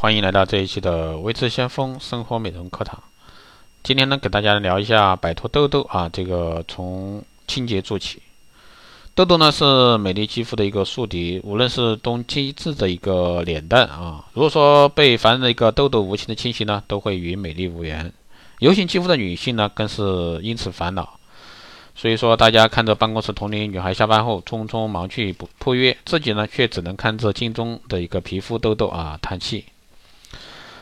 欢迎来到这一期的微知先锋生活美容课堂。今天呢，给大家聊一下摆脱痘痘啊，这个从清洁做起。痘痘呢是美丽肌肤的一个宿敌，无论是冬季质的一个脸蛋啊，如果说被烦人的一个痘痘无情的侵袭呢，都会与美丽无缘。油性肌肤的女性呢，更是因此烦恼。所以说，大家看着办公室同龄女孩下班后匆匆忙去赴赴约，自己呢却只能看着镜中的一个皮肤痘痘啊叹气。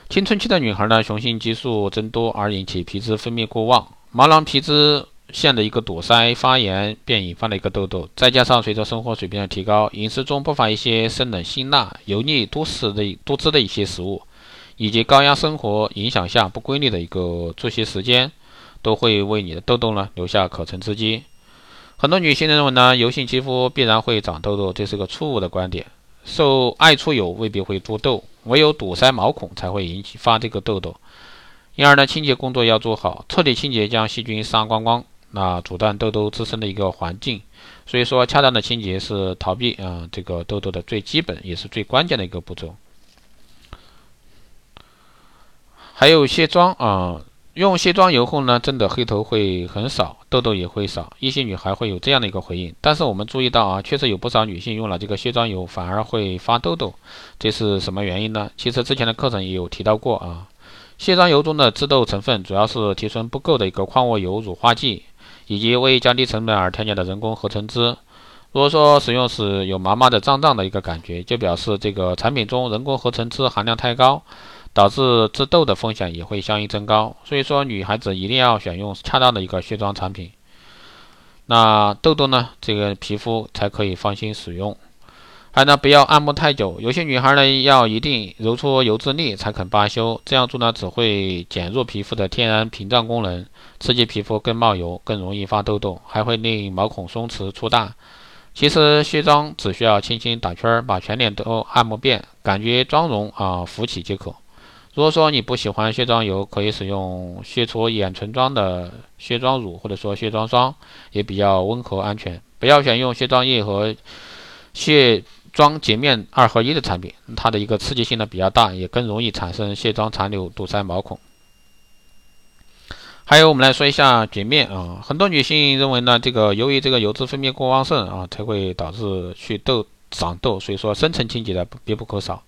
青春期的女孩呢，雄性激素增多而引起皮脂分泌过旺，毛囊皮脂腺的一个堵塞发炎，便引发了一个痘痘。再加上随着生活水平的提高，饮食中不乏一些生冷辛辣、油腻多食的多汁的一些食物，以及高压生活影响下不规律的一个作息时间。都会为你的痘痘呢留下可乘之机。很多女性认为呢，油性肌肤必然会长痘痘，这是个错误的观点。受爱出油未必会出痘，唯有堵塞毛孔才会引起发这个痘痘。因而呢，清洁工作要做好，彻底清洁将细菌杀光光，那阻断痘痘滋生的一个环境。所以说，恰当的清洁是逃避啊这个痘痘的最基本也是最关键的一个步骤。还有卸妆啊。用卸妆油后呢，真的黑头会很少，痘痘也会少。一些女孩会有这样的一个回应，但是我们注意到啊，确实有不少女性用了这个卸妆油反而会发痘痘，这是什么原因呢？其实之前的课程也有提到过啊，卸妆油中的致痘成分主要是提纯不够的一个矿物油、乳化剂，以及为降低成本而添加的人工合成脂。如果说使用时有麻麻的、胀胀的一个感觉，就表示这个产品中人工合成脂含量太高。导致致痘的风险也会相应增高，所以说女孩子一定要选用恰当的一个卸妆产品，那痘痘呢，这个皮肤才可以放心使用。还呢，不要按摩太久，有些女孩呢要一定揉出油脂粒才肯罢休，这样做呢只会减弱皮肤的天然屏障功能，刺激皮肤更冒油，更容易发痘痘，还会令毛孔松弛粗大。其实卸妆只需要轻轻打圈，把全脸都按摩遍，感觉妆容啊浮起即可。如果说你不喜欢卸妆油，可以使用卸除眼唇妆的卸妆乳，或者说卸妆霜，也比较温和安全。不要选用卸妆液和卸妆洁面二合一的产品，它的一个刺激性呢比较大，也更容易产生卸妆残留，堵塞毛孔。还有，我们来说一下洁面啊，很多女性认为呢，这个由于这个油脂分泌过旺盛啊，才会导致去痘长痘，所以说深层清洁的必不可少。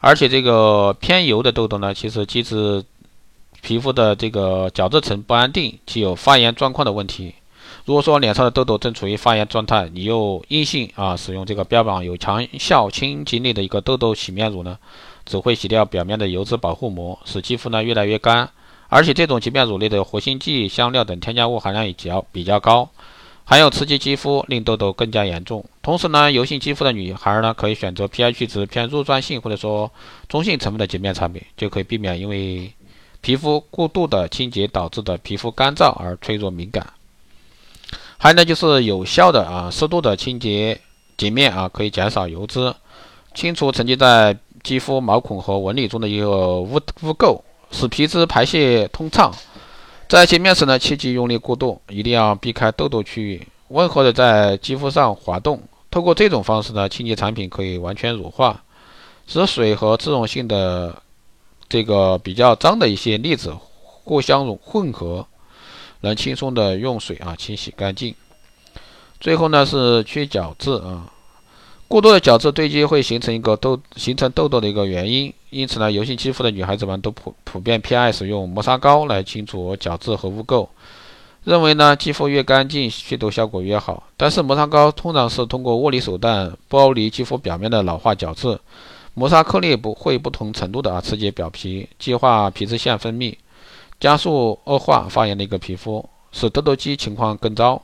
而且这个偏油的痘痘呢，其实既是皮肤的这个角质层不安定，具有发炎状况的问题。如果说脸上的痘痘正处于发炎状态，你又硬性啊使用这个标榜有强效清洁力的一个痘痘洗面乳呢，只会洗掉表面的油脂保护膜，使肌肤呢越来越干。而且这种洁面乳类的活性剂、香料等添加物含量也较比较高。还有刺激肌肤，令痘痘更加严重。同时呢，油性肌肤的女孩呢，可以选择 pH 值偏弱酸性或者说中性成分的洁面产品，就可以避免因为皮肤过度的清洁导致的皮肤干燥而脆弱敏感。还有呢，就是有效的啊适度的清洁洁面啊，可以减少油脂，清除沉积在肌肤毛孔和纹理中的一个污污垢，使皮脂排泄通畅。在洁面时呢，切忌用力过度，一定要避开痘痘区域，温和的在肌肤上滑动。通过这种方式呢，清洁产品可以完全乳化，使水和脂溶性的这个比较脏的一些粒子互相融混合，能轻松的用水啊清洗干净。最后呢是去角质啊。过多的角质堆积会形成一个痘形成痘痘的一个原因，因此呢，油性肌肤的女孩子们都普普遍偏爱使用磨砂膏来清除角质和污垢，认为呢肌肤越干净，祛痘效果越好。但是磨砂膏通常是通过物理手段剥离肌肤表面的老化角质，磨砂颗粒不会不同程度的啊刺激表皮，激化皮脂腺分泌，加速恶化发炎的一个皮肤，使痘痘肌情况更糟。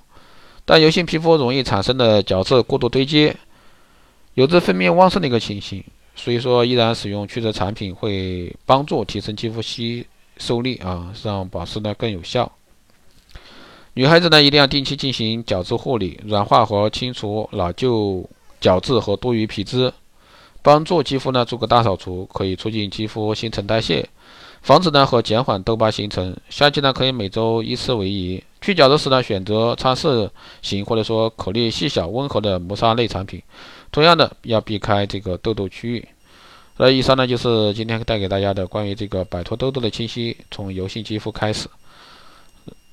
但油性皮肤容易产生的角质过度堆积。油脂分泌旺盛的一个情形，所以说依然使用祛痘产品会帮助提升肌肤吸收力啊，让保湿呢更有效。女孩子呢一定要定期进行角质护理，软化和清除老旧角质和多余皮脂，帮助肌肤呢做个大扫除，可以促进肌肤新陈代谢，防止呢和减缓痘疤形成。夏季呢可以每周一次为宜。去角质时呢选择擦拭型或者说颗粒细小温和的磨砂类产品。同样的，要避开这个痘痘区域。那以上呢就是今天带给大家的关于这个摆脱痘痘的清晰，从油性肌肤开始。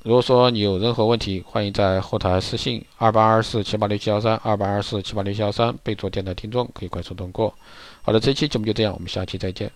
如果说你有任何问题，欢迎在后台私信二八二四七八六七幺三二八二四七八六七幺三，备注电台听众，可以快速通过。好的，这期节目就这样，我们下期再见。